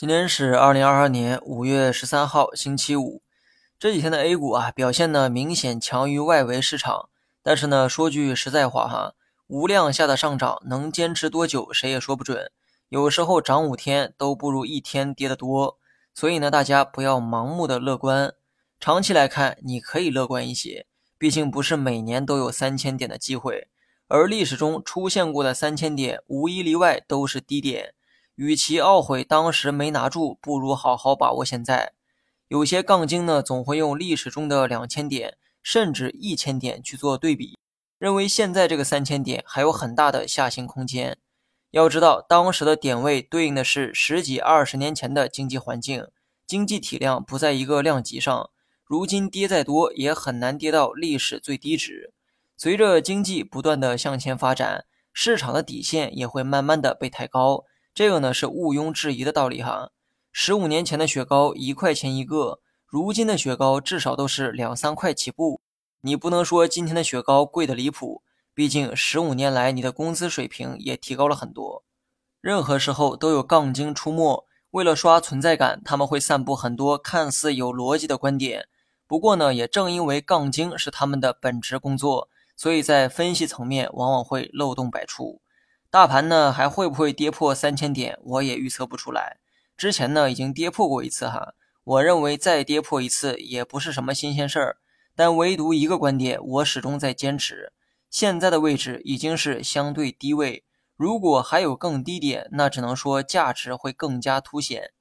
今天是二零二二年五月十三号，星期五。这几天的 A 股啊，表现呢明显强于外围市场。但是呢，说句实在话哈，无量下的上涨能坚持多久，谁也说不准。有时候涨五天都不如一天跌得多。所以呢，大家不要盲目的乐观。长期来看，你可以乐观一些，毕竟不是每年都有三千点的机会，而历史中出现过的三千点，无一例外都是低点。与其懊悔当时没拿住，不如好好把握现在。有些杠精呢，总会用历史中的两千点甚至一千点去做对比，认为现在这个三千点还有很大的下行空间。要知道，当时的点位对应的是十几二十年前的经济环境，经济体量不在一个量级上。如今跌再多，也很难跌到历史最低值。随着经济不断的向前发展，市场的底线也会慢慢的被抬高。这个呢是毋庸置疑的道理哈。十五年前的雪糕一块钱一个，如今的雪糕至少都是两三块起步。你不能说今天的雪糕贵的离谱，毕竟十五年来你的工资水平也提高了很多。任何时候都有杠精出没，为了刷存在感，他们会散布很多看似有逻辑的观点。不过呢，也正因为杠精是他们的本职工作，所以在分析层面往往会漏洞百出。大盘呢还会不会跌破三千点？我也预测不出来。之前呢已经跌破过一次哈，我认为再跌破一次也不是什么新鲜事儿。但唯独一个观点，我始终在坚持：现在的位置已经是相对低位，如果还有更低点，那只能说价值会更加凸显。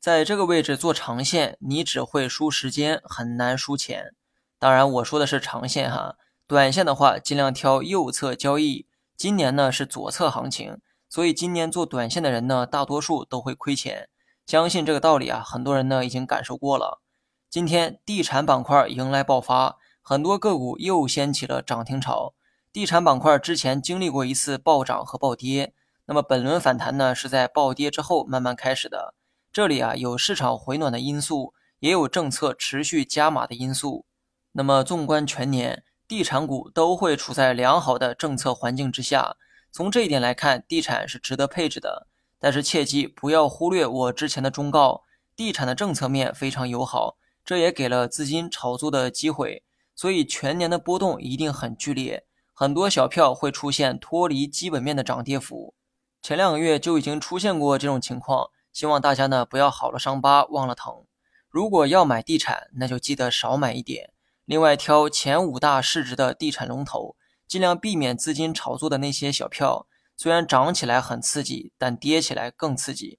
在这个位置做长线，你只会输时间，很难输钱。当然，我说的是长线哈，短线的话尽量挑右侧交易。今年呢是左侧行情，所以今年做短线的人呢，大多数都会亏钱。相信这个道理啊，很多人呢已经感受过了。今天地产板块迎来爆发，很多个股又掀起了涨停潮。地产板块之前经历过一次暴涨和暴跌，那么本轮反弹呢是在暴跌之后慢慢开始的。这里啊有市场回暖的因素，也有政策持续加码的因素。那么纵观全年。地产股都会处在良好的政策环境之下，从这一点来看，地产是值得配置的。但是切记不要忽略我之前的忠告，地产的政策面非常友好，这也给了资金炒作的机会，所以全年的波动一定很剧烈，很多小票会出现脱离基本面的涨跌幅。前两个月就已经出现过这种情况，希望大家呢不要好了伤疤忘了疼。如果要买地产，那就记得少买一点。另外，挑前五大市值的地产龙头，尽量避免资金炒作的那些小票。虽然涨起来很刺激，但跌起来更刺激。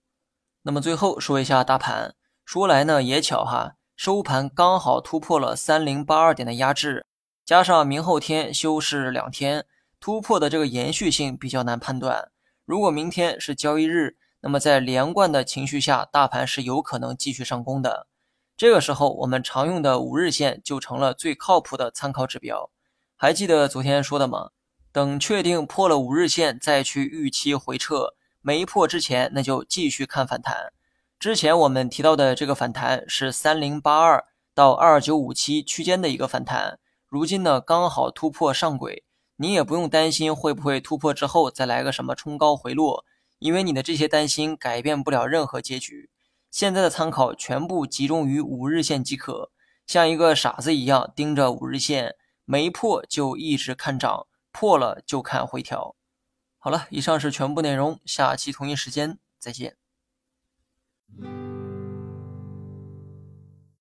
那么最后说一下大盘，说来呢也巧哈，收盘刚好突破了三零八二点的压制，加上明后天休市两天，突破的这个延续性比较难判断。如果明天是交易日，那么在连贯的情绪下，大盘是有可能继续上攻的。这个时候，我们常用的五日线就成了最靠谱的参考指标。还记得昨天说的吗？等确定破了五日线再去预期回撤，没破之前那就继续看反弹。之前我们提到的这个反弹是三零八二到二九五七区间的一个反弹，如今呢刚好突破上轨，你也不用担心会不会突破之后再来个什么冲高回落，因为你的这些担心改变不了任何结局。现在的参考全部集中于五日线即可，像一个傻子一样盯着五日线，没破就一直看涨，破了就看回调。好了，以上是全部内容，下期同一时间再见。